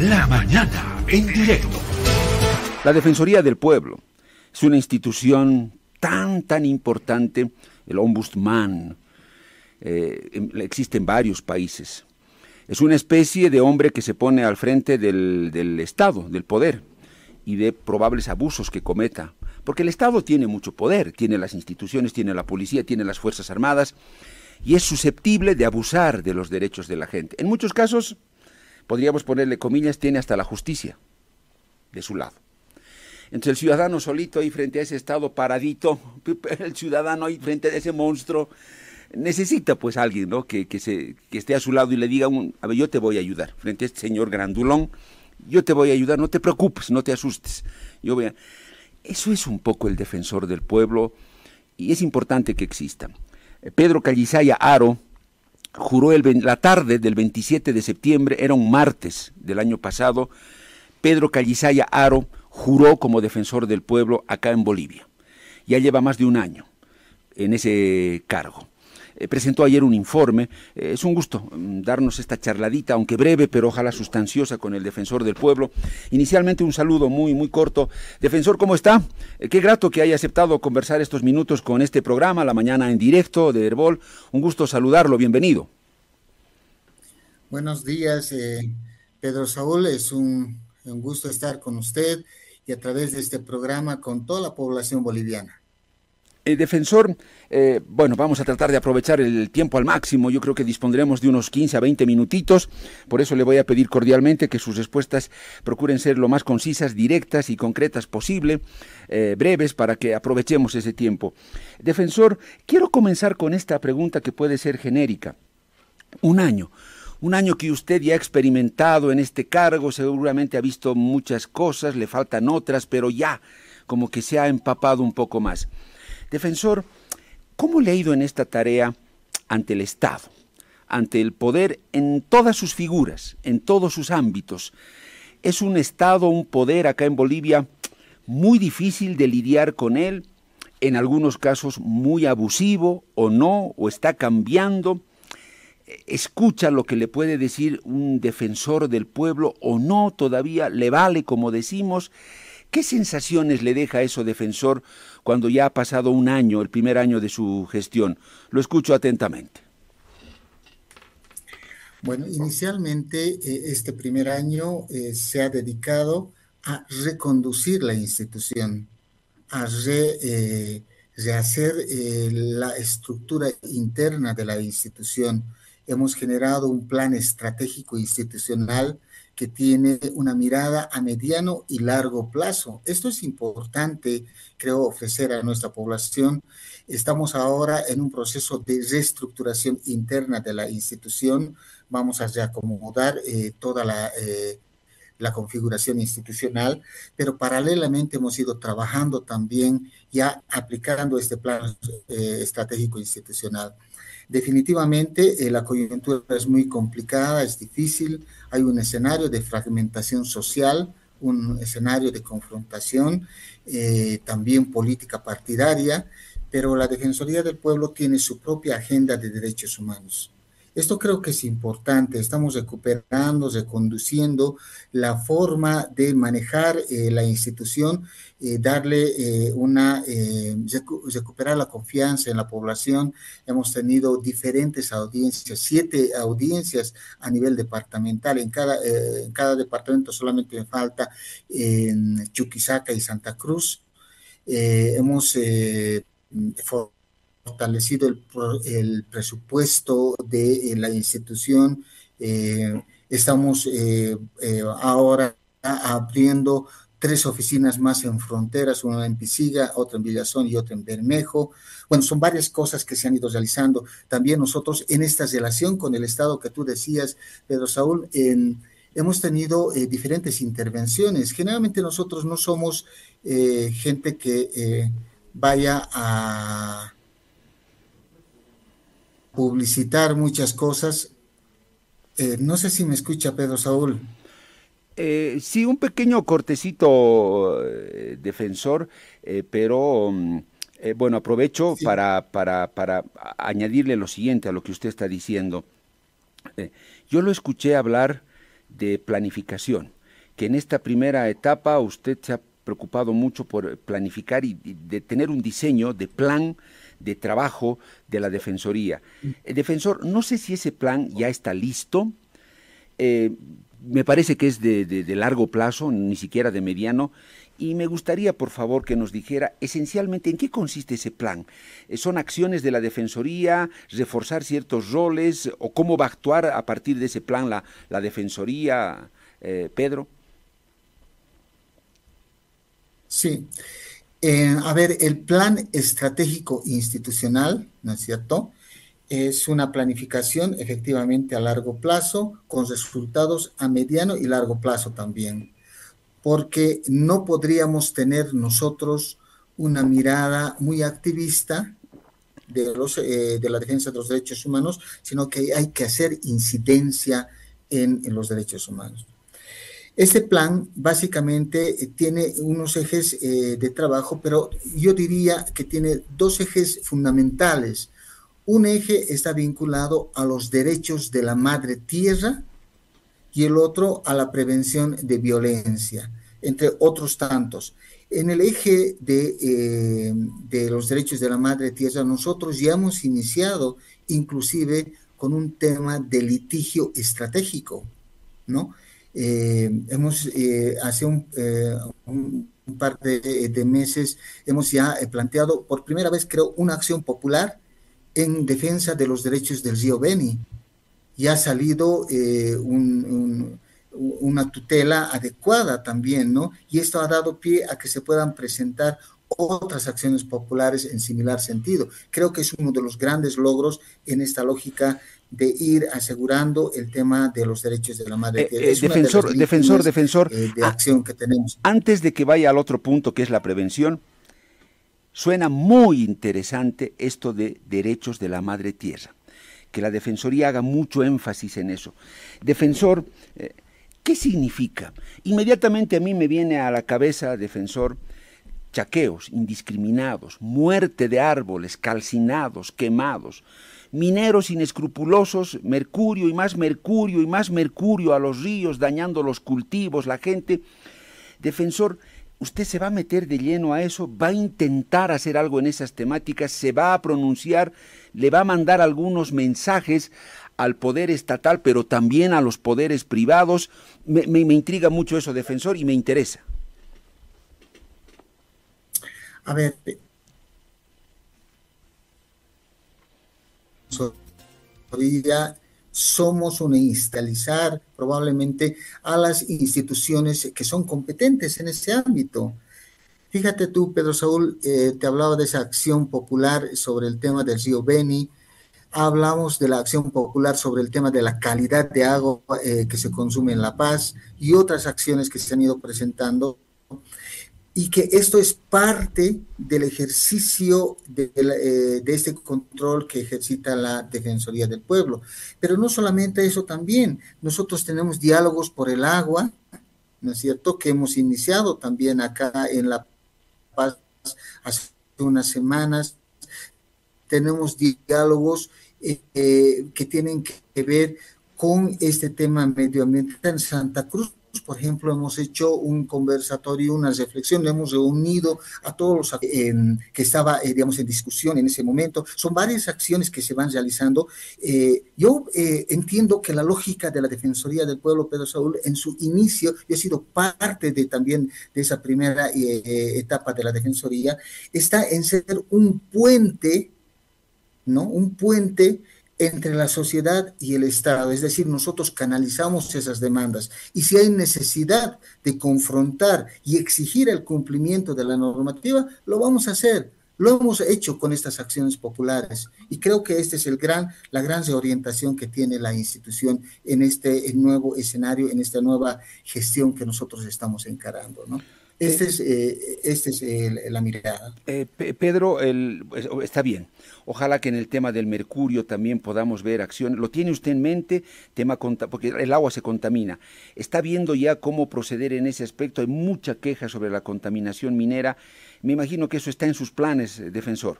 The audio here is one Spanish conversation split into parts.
La mañana en directo. La Defensoría del Pueblo es una institución tan, tan importante, el Ombudsman, eh, existe en varios países. Es una especie de hombre que se pone al frente del, del Estado, del poder, y de probables abusos que cometa. Porque el Estado tiene mucho poder, tiene las instituciones, tiene la policía, tiene las Fuerzas Armadas, y es susceptible de abusar de los derechos de la gente. En muchos casos, podríamos ponerle comillas, tiene hasta la justicia de su lado. Entonces el ciudadano solito ahí frente a ese Estado paradito, el ciudadano ahí frente a ese monstruo, necesita pues alguien ¿no? que, se, que esté a su lado y le diga, un, a ver, yo te voy a ayudar, frente a este señor grandulón, yo te voy a ayudar, no te preocupes, no te asustes. Yo voy. Eso es un poco el defensor del pueblo y es importante que exista. Pedro Callisaya Aro juró el, la tarde del 27 de septiembre, era un martes del año pasado, Pedro Callisaya Aro juró como defensor del pueblo acá en Bolivia. Ya lleva más de un año en ese cargo. Eh, presentó ayer un informe. Eh, es un gusto mm, darnos esta charladita, aunque breve, pero ojalá sustanciosa con el defensor del pueblo. Inicialmente un saludo muy, muy corto. Defensor, ¿cómo está? Eh, qué grato que haya aceptado conversar estos minutos con este programa, la mañana en directo de Herbol. Un gusto saludarlo, bienvenido. Buenos días, Pedro Saúl. Es un, un gusto estar con usted y a través de este programa con toda la población boliviana. El defensor, eh, bueno, vamos a tratar de aprovechar el tiempo al máximo. Yo creo que dispondremos de unos 15 a 20 minutitos. Por eso le voy a pedir cordialmente que sus respuestas procuren ser lo más concisas, directas y concretas posible, eh, breves, para que aprovechemos ese tiempo. Defensor, quiero comenzar con esta pregunta que puede ser genérica. Un año. Un año que usted ya ha experimentado en este cargo, seguramente ha visto muchas cosas, le faltan otras, pero ya como que se ha empapado un poco más. Defensor, ¿cómo le ha ido en esta tarea ante el Estado, ante el poder en todas sus figuras, en todos sus ámbitos? Es un Estado, un poder acá en Bolivia muy difícil de lidiar con él, en algunos casos muy abusivo o no, o está cambiando. Escucha lo que le puede decir un defensor del pueblo o no, todavía le vale, como decimos. ¿Qué sensaciones le deja eso, defensor, cuando ya ha pasado un año, el primer año de su gestión? Lo escucho atentamente. Bueno, inicialmente eh, este primer año eh, se ha dedicado a reconducir la institución, a eh, rehacer la estructura interna de la institución. Hemos generado un plan estratégico institucional que tiene una mirada a mediano y largo plazo. Esto es importante, creo, ofrecer a nuestra población. Estamos ahora en un proceso de reestructuración interna de la institución. Vamos a reacomodar eh, toda la, eh, la configuración institucional, pero paralelamente hemos ido trabajando también ya aplicando este plan eh, estratégico institucional. Definitivamente la coyuntura es muy complicada, es difícil, hay un escenario de fragmentación social, un escenario de confrontación, eh, también política partidaria, pero la Defensoría del Pueblo tiene su propia agenda de derechos humanos. Esto creo que es importante. Estamos recuperando, reconduciendo la forma de manejar eh, la institución, eh, darle eh, una, recuperar la confianza en la población. Hemos tenido diferentes audiencias, siete audiencias a nivel departamental. En cada, en cada departamento solamente me falta en Chuquisaca y Santa Cruz. hemos fortalecido el, presupuesto de eh, la institución. Eh, estamos eh, ahora abriendo tres oficinas más en fronteras, una en Pisiga, otra en Villazón y otra en Bermejo. Bueno, son varias cosas que se han ido realizando. También nosotros en esta relación con el Estado que tú decías, Pedro Saúl, hemos tenido diferentes intervenciones. Generalmente nosotros no somos gente que vaya a publicitar muchas cosas. Eh, no sé si me escucha Pedro Saúl. Eh, sí, un pequeño cortecito eh, defensor, pero mm, bueno, aprovecho para, para, para, añadirle lo siguiente a lo que usted está diciendo. yo lo escuché hablar de planificación, que en esta primera etapa usted se ha preocupado mucho por planificar y, de tener un diseño de plan de trabajo de la Defensoría. El defensor, no sé si ese plan ya está listo, eh, me parece que es de, largo plazo, ni siquiera de mediano, y me gustaría, por favor, que nos dijera esencialmente en qué consiste ese plan. Eh, ¿Son acciones de la Defensoría, reforzar ciertos roles, o cómo va a actuar a partir de ese plan la, la Defensoría, eh, Pedro? Sí. A ver, el plan estratégico institucional, ¿no es cierto? es una planificación efectivamente a largo plazo, con resultados a mediano y largo plazo también, porque no podríamos tener nosotros una mirada muy activista de, los, eh, de la defensa de los derechos humanos, sino que hay que hacer incidencia en, los derechos humanos. Este plan básicamente eh, tiene unos ejes eh, de trabajo, pero yo diría que tiene dos ejes fundamentales un eje está vinculado a los derechos de la madre tierra y el otro a la prevención de violencia, entre otros tantos. En el eje de, eh, de los derechos de la madre tierra, nosotros ya hemos iniciado inclusive con un tema de litigio estratégico, ¿no? Eh, hemos, eh, hace un, un, par de, de, meses, hemos ya planteado por primera vez, creo, una acción popular en defensa de los derechos del río Beni. Y ha salido eh, una tutela adecuada también, ¿no? Y esto ha dado pie a que se puedan presentar otras acciones populares en similar sentido. Creo que es uno de los grandes logros en esta lógica de ir asegurando el tema de los derechos de la madre. Eh, eh, defensor, defensor, defensor. de acción que tenemos. Antes de que vaya al otro punto, que es la prevención, Suena muy interesante esto de derechos de la madre tierra, que la Defensoría haga mucho énfasis en eso. Defensor, eh, ¿qué significa? Inmediatamente a mí me viene a la cabeza, defensor, chaqueos indiscriminados, muerte de árboles calcinados, quemados, mineros inescrupulosos, mercurio y más mercurio y más mercurio a los ríos, dañando los cultivos, la gente. Defensor, usted se va a meter de lleno a eso, va a intentar hacer algo en esas temáticas, se va a pronunciar, le va a mandar algunos mensajes al poder estatal, pero también a los poderes privados. Me, intriga mucho eso, defensor, y me interesa. A ver, somos una instanciar probablemente a las instituciones que son competentes en ese ámbito. Fíjate tú, Pedro Saúl, eh, te hablaba de esa acción popular sobre el tema del río Beni, hablamos de la acción popular sobre el tema de la calidad de agua eh, que se consume en La Paz y otras acciones que se han ido presentando y que esto es parte del ejercicio de, eh, de, este control que ejercita la Defensoría del Pueblo. Pero no solamente eso también, nosotros tenemos diálogos por el agua, ¿no es cierto?, que hemos iniciado también acá en La Paz hace unas semanas. Tenemos diálogos eh, eh, que tienen que ver con este tema medioambiental en Santa Cruz por ejemplo, hemos hecho un conversatorio, una reflexión, hemos reunido a todos los que estaba, eh, digamos, en discusión en ese momento. Son varias acciones que se van realizando. Eh, yo eh, entiendo que la lógica de la Defensoría del Pueblo, Pedro Saúl, en su inicio, yo he sido parte de también de esa primera etapa de la Defensoría, está en ser un puente, ¿no? Un puente entre la sociedad y el Estado, es decir, nosotros canalizamos esas demandas y si hay necesidad de confrontar y exigir el cumplimiento de la normativa, lo vamos a hacer. Lo hemos hecho con estas acciones populares y creo que esta es el gran, la gran reorientación que tiene la institución en este nuevo escenario, en esta nueva gestión que nosotros estamos encarando. ¿no? Esta es, eh, este es la mirada. Eh, Pedro, el, está bien. Ojalá que en el tema del mercurio también podamos ver acción. ¿Lo tiene usted en mente? Tema porque el agua se contamina. ¿Está viendo ya cómo proceder en ese aspecto? Hay mucha queja sobre la contaminación minera. Me imagino que eso está en sus planes, eh, defensor.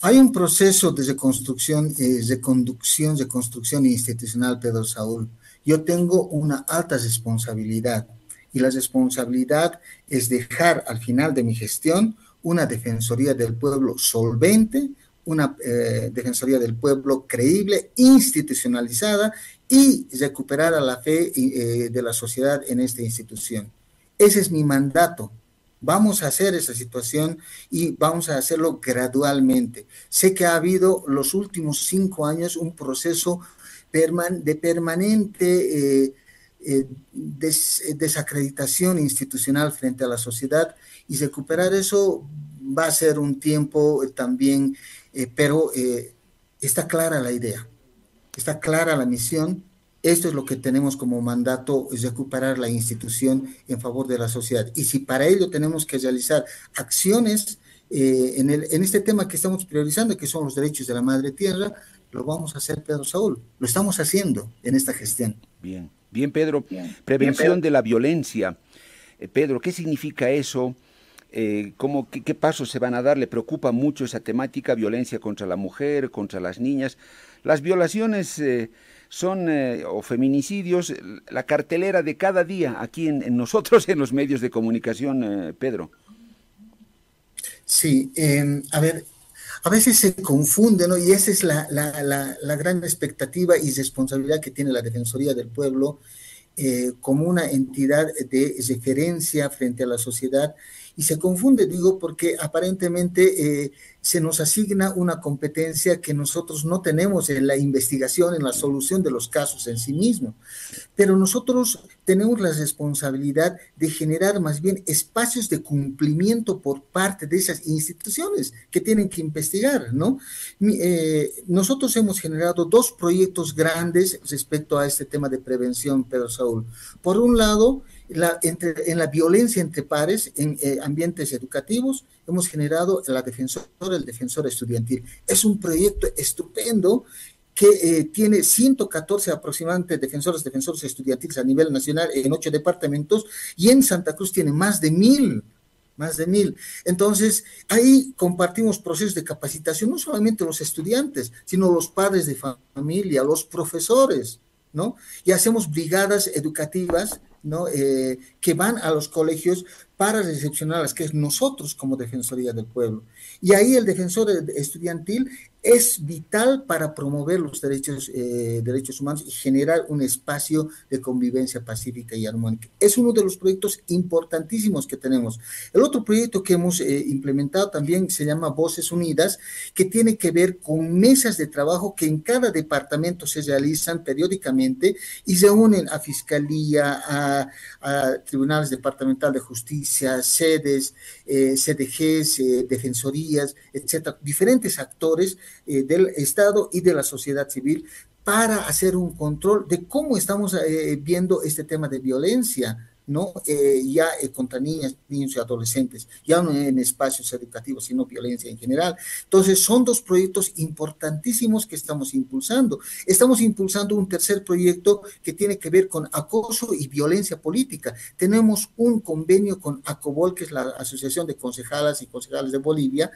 Hay un proceso de reconstrucción, de reconducción, reconstrucción institucional, Pedro Saúl yo tengo una alta responsabilidad y la responsabilidad es dejar al final de mi gestión una Defensoría del Pueblo solvente, una eh, Defensoría del Pueblo creíble, institucionalizada y recuperar a la fe eh, de la sociedad en esta institución. Ese es mi mandato. Vamos a hacer esa situación y vamos a hacerlo gradualmente. Sé que ha habido los últimos cinco años un proceso de permanente eh, eh, desacreditación institucional frente a la sociedad y recuperar eso va a ser un tiempo también, pero está clara la idea, está clara la misión esto es lo que tenemos como mandato, es recuperar la institución en favor de la sociedad. Y si para ello tenemos que realizar acciones eh, en, el, en este tema que estamos priorizando, que son los derechos de la madre tierra, lo vamos a hacer, Pedro Saúl. Lo estamos haciendo en esta gestión. Bien, bien, Pedro. Prevención de la violencia. Eh, Pedro, ¿qué significa eso? Eh, ¿cómo, qué, pasos se van a dar? ¿Le preocupa mucho esa temática, violencia contra la mujer, contra las niñas? Las violaciones son, eh, o feminicidios, la cartelera de cada día aquí en, nosotros, en los medios de comunicación, eh, Pedro. Sí, em, a ver, a veces se confunde, ¿no? Y esa es la, la, gran expectativa y responsabilidad que tiene la Defensoría del Pueblo eh, como una entidad de referencia frente a la sociedad. Y se confunde, digo, porque aparentemente se nos asigna una competencia que nosotros no tenemos en la investigación, en la solución de los casos en sí mismo. Pero nosotros tenemos la responsabilidad de generar más bien espacios de cumplimiento por parte de esas instituciones que tienen que investigar, ¿no? Eh, nosotros hemos generado dos proyectos grandes respecto a este tema de prevención, Pedro Saúl. Por un lado, la, en la violencia entre pares, en eh, ambientes educativos, hemos generado la defensora, el defensor estudiantil. Es un proyecto estupendo que eh, tiene 114 aproximadamente defensores, defensores estudiantiles a nivel nacional en ocho departamentos y en Santa Cruz tiene más de mil, más de mil. Entonces, ahí compartimos procesos de capacitación, no solamente los estudiantes, sino los padres de familia, los profesores, ¿no? Y hacemos brigadas educativas ¿no? Eh, que van a los colegios para recepcionar las que nosotros como Defensoría del Pueblo. Y ahí el defensor estudiantil es vital para promover los derechos, eh, derechos humanos y generar un espacio de convivencia pacífica y armónica. Es uno de los proyectos importantísimos que tenemos. El otro proyecto que hemos eh, implementado también se llama Voces Unidas, que tiene que ver con mesas de trabajo que en cada departamento se realizan periódicamente y se unen a Fiscalía, a, Tribunales Departamental de Justicia, sedes, eh, CDGs, eh, defensorías, etcétera, diferentes actores eh, del Estado y de la sociedad civil para hacer un control de cómo estamos eh, viendo este tema de violencia ¿no? Eh, ya eh, contra niñas, niños y adolescentes, ya no en espacios educativos, sino violencia en general. Entonces, son dos proyectos importantísimos que estamos impulsando. Estamos impulsando un tercer proyecto que tiene que ver con acoso y violencia política. Tenemos un convenio con ACOBOL, que es la Asociación de Concejalas y Concejales de Bolivia,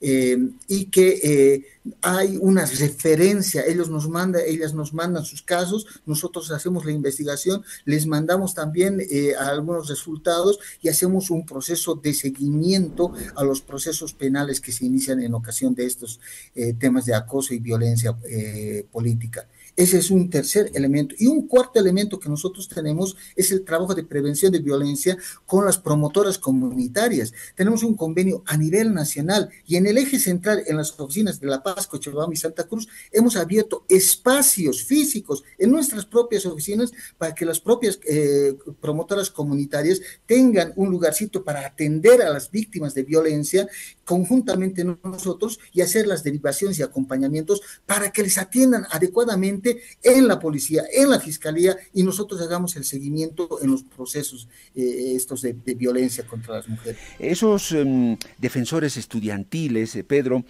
eh, y que hay una referencia, ellos nos mandan, ellas nos mandan sus casos, nosotros hacemos la investigación, les mandamos también algunos resultados y hacemos un proceso de seguimiento a los procesos penales que se inician en ocasión de estos eh, temas de acoso y violencia eh, política. Ese es un tercer elemento. Y un cuarto elemento que nosotros tenemos es el trabajo de prevención de violencia con las promotoras comunitarias. Tenemos un convenio a nivel nacional y en el eje central, en las oficinas de La Paz, Cochabamba y Santa Cruz, hemos abierto espacios físicos en nuestras propias oficinas para que las propias eh, promotoras comunitarias tengan un lugarcito para atender a las víctimas de violencia conjuntamente nosotros y hacer las derivaciones y acompañamientos para que les atiendan adecuadamente en la policía, en la fiscalía y nosotros hagamos el seguimiento en los procesos eh, estos de, violencia contra las mujeres. Esos em, defensores estudiantiles, eh, Pedro,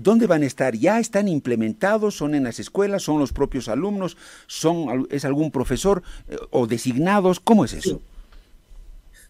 ¿Dónde van a estar? ¿Ya están implementados? ¿Son en las escuelas? ¿Son los propios alumnos? ¿Son, ¿Es algún profesor eh, o designados? ¿Cómo es eso?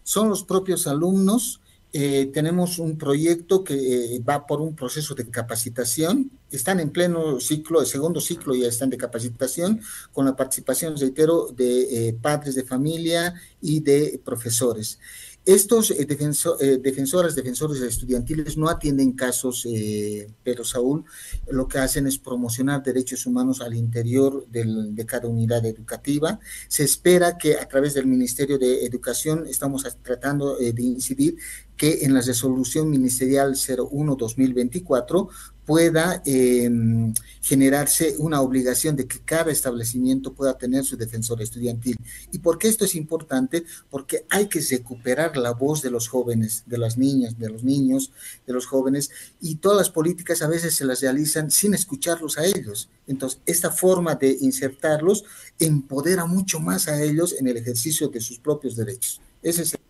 Son los propios alumnos eh, tenemos un proyecto que eh, va por un proceso de capacitación. Están en pleno ciclo, el segundo ciclo ya están de capacitación, con la participación, reitero, de eh, padres de familia y de profesores. Estos eh, eh, defensoras, defensores estudiantiles no atienden casos, eh, pero Saúl, lo que hacen es promocionar derechos humanos al interior de cada unidad educativa. Se espera que a través del Ministerio de Educación estamos tratando de incidir que en la resolución ministerial 01-2024 pueda em, generarse una obligación de que cada establecimiento pueda tener su defensor estudiantil. ¿Y por qué esto es importante? Porque hay que recuperar la voz de los jóvenes, de las niñas, de los niños, de los jóvenes, y todas las políticas a veces se las realizan sin escucharlos a ellos. Entonces, esta forma de insertarlos empodera mucho más a ellos en el ejercicio de sus propios derechos. Ese es el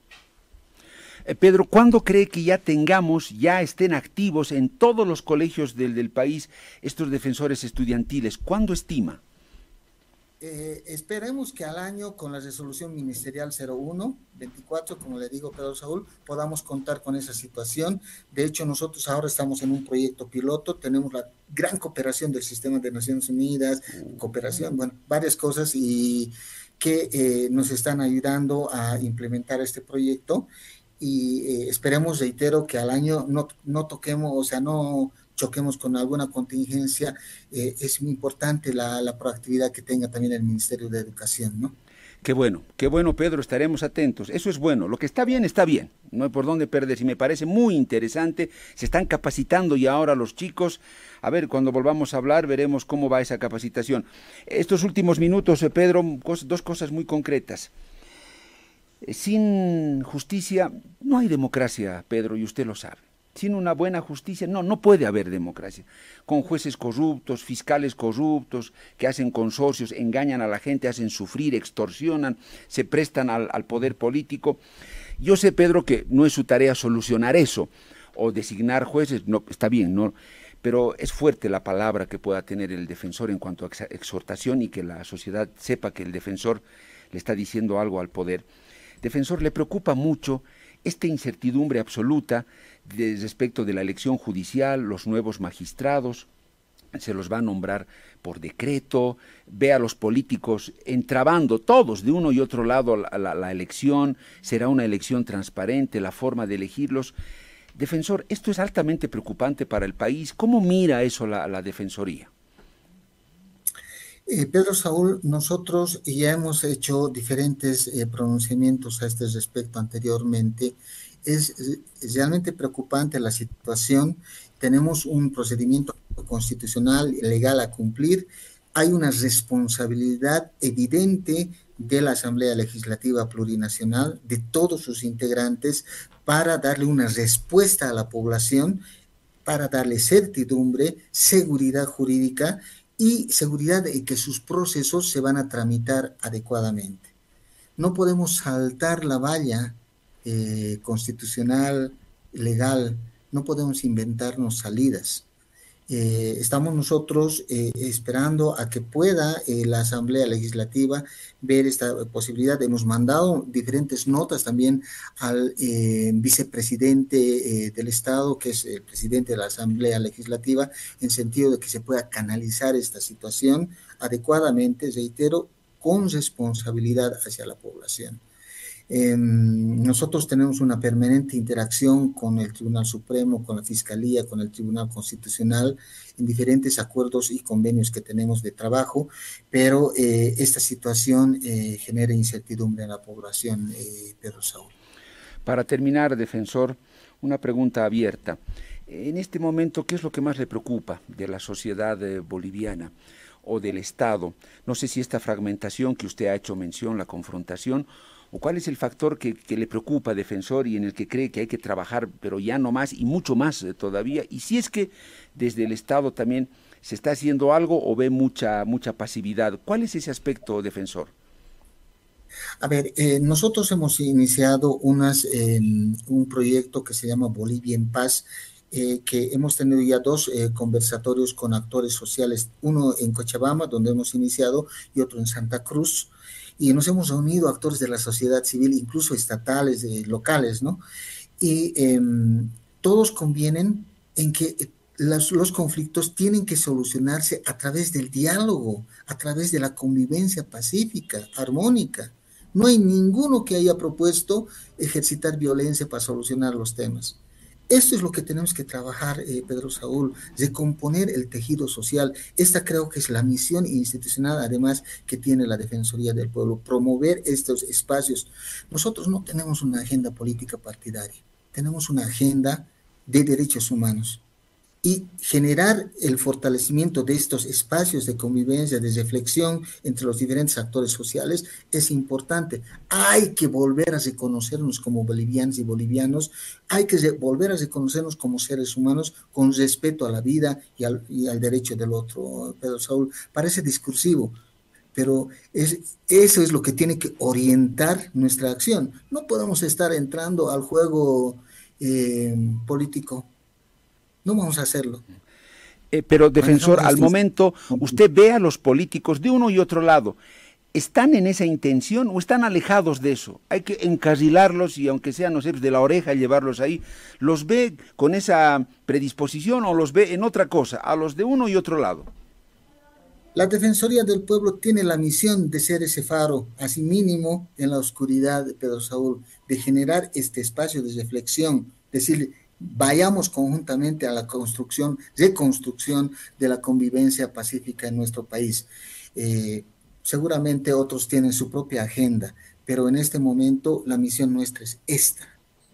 eh, Pedro, ¿cuándo cree que ya tengamos, ya estén activos en todos los colegios del, del país estos defensores estudiantiles? ¿Cuándo estima? Eh, esperemos que al año, con la resolución ministerial 01-24, como le digo, Pedro Saúl, podamos contar con esa situación. De hecho, nosotros ahora estamos en un proyecto piloto, tenemos la gran cooperación del Sistema de Naciones Unidas, cooperación, bueno, varias cosas y que eh, nos están ayudando a implementar este proyecto y eh, esperemos, reitero, que al año no, no toquemos, o sea, no choquemos con alguna contingencia. Eh, es muy importante la, la, proactividad que tenga también el Ministerio de Educación, ¿no? Qué bueno, qué bueno, Pedro, estaremos atentos. Eso es bueno. Lo que está bien, está bien. No hay por dónde perder. Y me parece muy interesante. Se están capacitando y ahora los chicos. A ver, cuando volvamos a hablar, veremos cómo va esa capacitación. Estos últimos minutos, eh, Pedro, dos cosas muy concretas. Sin justicia no hay democracia, Pedro, y usted lo sabe. Sin una buena justicia, no, no puede haber democracia. Con jueces corruptos, fiscales corruptos, que hacen consorcios, engañan a la gente, hacen sufrir, extorsionan, se prestan al, al poder político. Yo sé, Pedro, que no es su tarea solucionar eso o designar jueces, no, está bien, no, pero es fuerte la palabra que pueda tener el defensor en cuanto a exhortación y que la sociedad sepa que el defensor le está diciendo algo al poder defensor le preocupa mucho esta incertidumbre absoluta respecto de la elección judicial, los nuevos magistrados, se los va a nombrar por decreto, ve a los políticos entrabando todos de uno y otro lado la, elección, será una elección transparente, la forma de elegirlos. Defensor, esto es altamente preocupante para el país. ¿Cómo mira eso la Defensoría? Eh, Pedro Saúl, nosotros ya hemos hecho diferentes eh, pronunciamientos a este respecto anteriormente. Es, realmente preocupante la situación. Tenemos un procedimiento constitucional legal a cumplir. Hay una responsabilidad evidente de la Asamblea Legislativa Plurinacional, de todos sus integrantes, para darle una respuesta a la población, para darle certidumbre, seguridad jurídica y seguridad de que sus procesos se van a tramitar adecuadamente. No podemos saltar la valla eh, constitucional, legal, no podemos inventarnos salidas. Eh, estamos nosotros eh, esperando a que pueda eh, la Asamblea Legislativa ver esta posibilidad. Hemos mandado diferentes notas también al vicepresidente del Estado, que es el presidente de la Asamblea Legislativa, en sentido de que se pueda canalizar esta situación adecuadamente, reitero, con responsabilidad hacia la población. Em, nosotros tenemos una permanente interacción con el Tribunal Supremo, con la Fiscalía, con el Tribunal Constitucional, en diferentes acuerdos y convenios que tenemos de trabajo, pero eh, esta situación eh, genera incertidumbre en la población, eh, Pedro Saúl. Para terminar, defensor, una pregunta abierta. En este momento, ¿qué es lo que más le preocupa de la sociedad boliviana? o del Estado. No sé si esta fragmentación que usted ha hecho mención, la confrontación, ¿O cuál es el factor que, le preocupa, defensor, y en el que cree que hay que trabajar, pero ya no más y mucho más eh, todavía? Y si es que desde el Estado también se está haciendo algo o ve mucha, mucha pasividad, ¿cuál es ese aspecto, defensor? A ver, eh, nosotros hemos iniciado unas, em, un proyecto que se llama Bolivia en Paz, eh, que hemos tenido ya dos conversatorios con actores sociales, uno en Cochabamba, donde hemos iniciado, y otro en Santa Cruz y nos hemos reunido actores de la sociedad civil, incluso estatales, locales, ¿no? y em, todos convienen en que los, conflictos tienen que solucionarse a través del diálogo, a través de la convivencia pacífica, armónica. No hay ninguno que haya propuesto ejercitar violencia para solucionar los temas. Esto es lo que tenemos que trabajar, eh, Pedro Saúl, recomponer el tejido social. Esta creo que es la misión institucional, además, que tiene la Defensoría del Pueblo, promover estos espacios. Nosotros no tenemos una agenda política partidaria, tenemos una agenda de derechos humanos y generar el fortalecimiento de estos espacios de convivencia, de reflexión entre los diferentes actores sociales es importante. Hay que volver a reconocernos como bolivianos y bolivianos, hay que volver a reconocernos como seres humanos con respeto a la vida y al, derecho del otro. Pedro Saúl, parece discursivo, pero es, eso es lo que tiene que orientar nuestra acción. No podemos estar entrando al juego eh, político no vamos a hacerlo. Eh, pero, defensor, al momento, usted ve a los políticos de uno y otro lado. ¿Están en esa intención o están alejados de eso? Hay que encarrilarlos y aunque sea, no sé, de la oreja llevarlos ahí. ¿Los ve con esa predisposición o los ve en otra cosa, a los de uno y otro lado? La Defensoría del Pueblo tiene la misión de ser ese faro, así mínimo en la oscuridad de Pedro Saúl, de generar este espacio de reflexión, decir, vayamos conjuntamente a la construcción, reconstrucción de la convivencia pacífica en nuestro país. Eh, seguramente otros tienen su propia agenda, pero en este momento la misión nuestra es esta.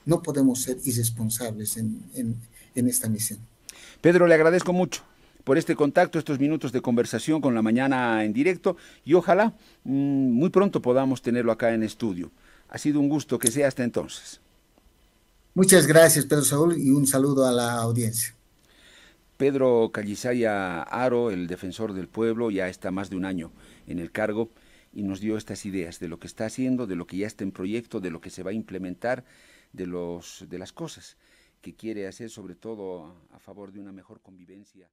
No podemos ser irresponsables en, esta misión. Pedro, le agradezco mucho por este contacto, estos minutos de conversación con la mañana en directo y ojalá mm, muy pronto podamos tenerlo acá en estudio. Ha sido un gusto que sea hasta entonces. Muchas gracias, Pedro Saúl, y un saludo a la audiencia. Pedro Callisaya Aro, el defensor del pueblo, ya está más de un año en el cargo y nos dio estas ideas de lo que está haciendo, de lo que ya está en proyecto, de lo que se va a implementar, de, los, de las cosas que quiere hacer, sobre todo a favor de una mejor convivencia.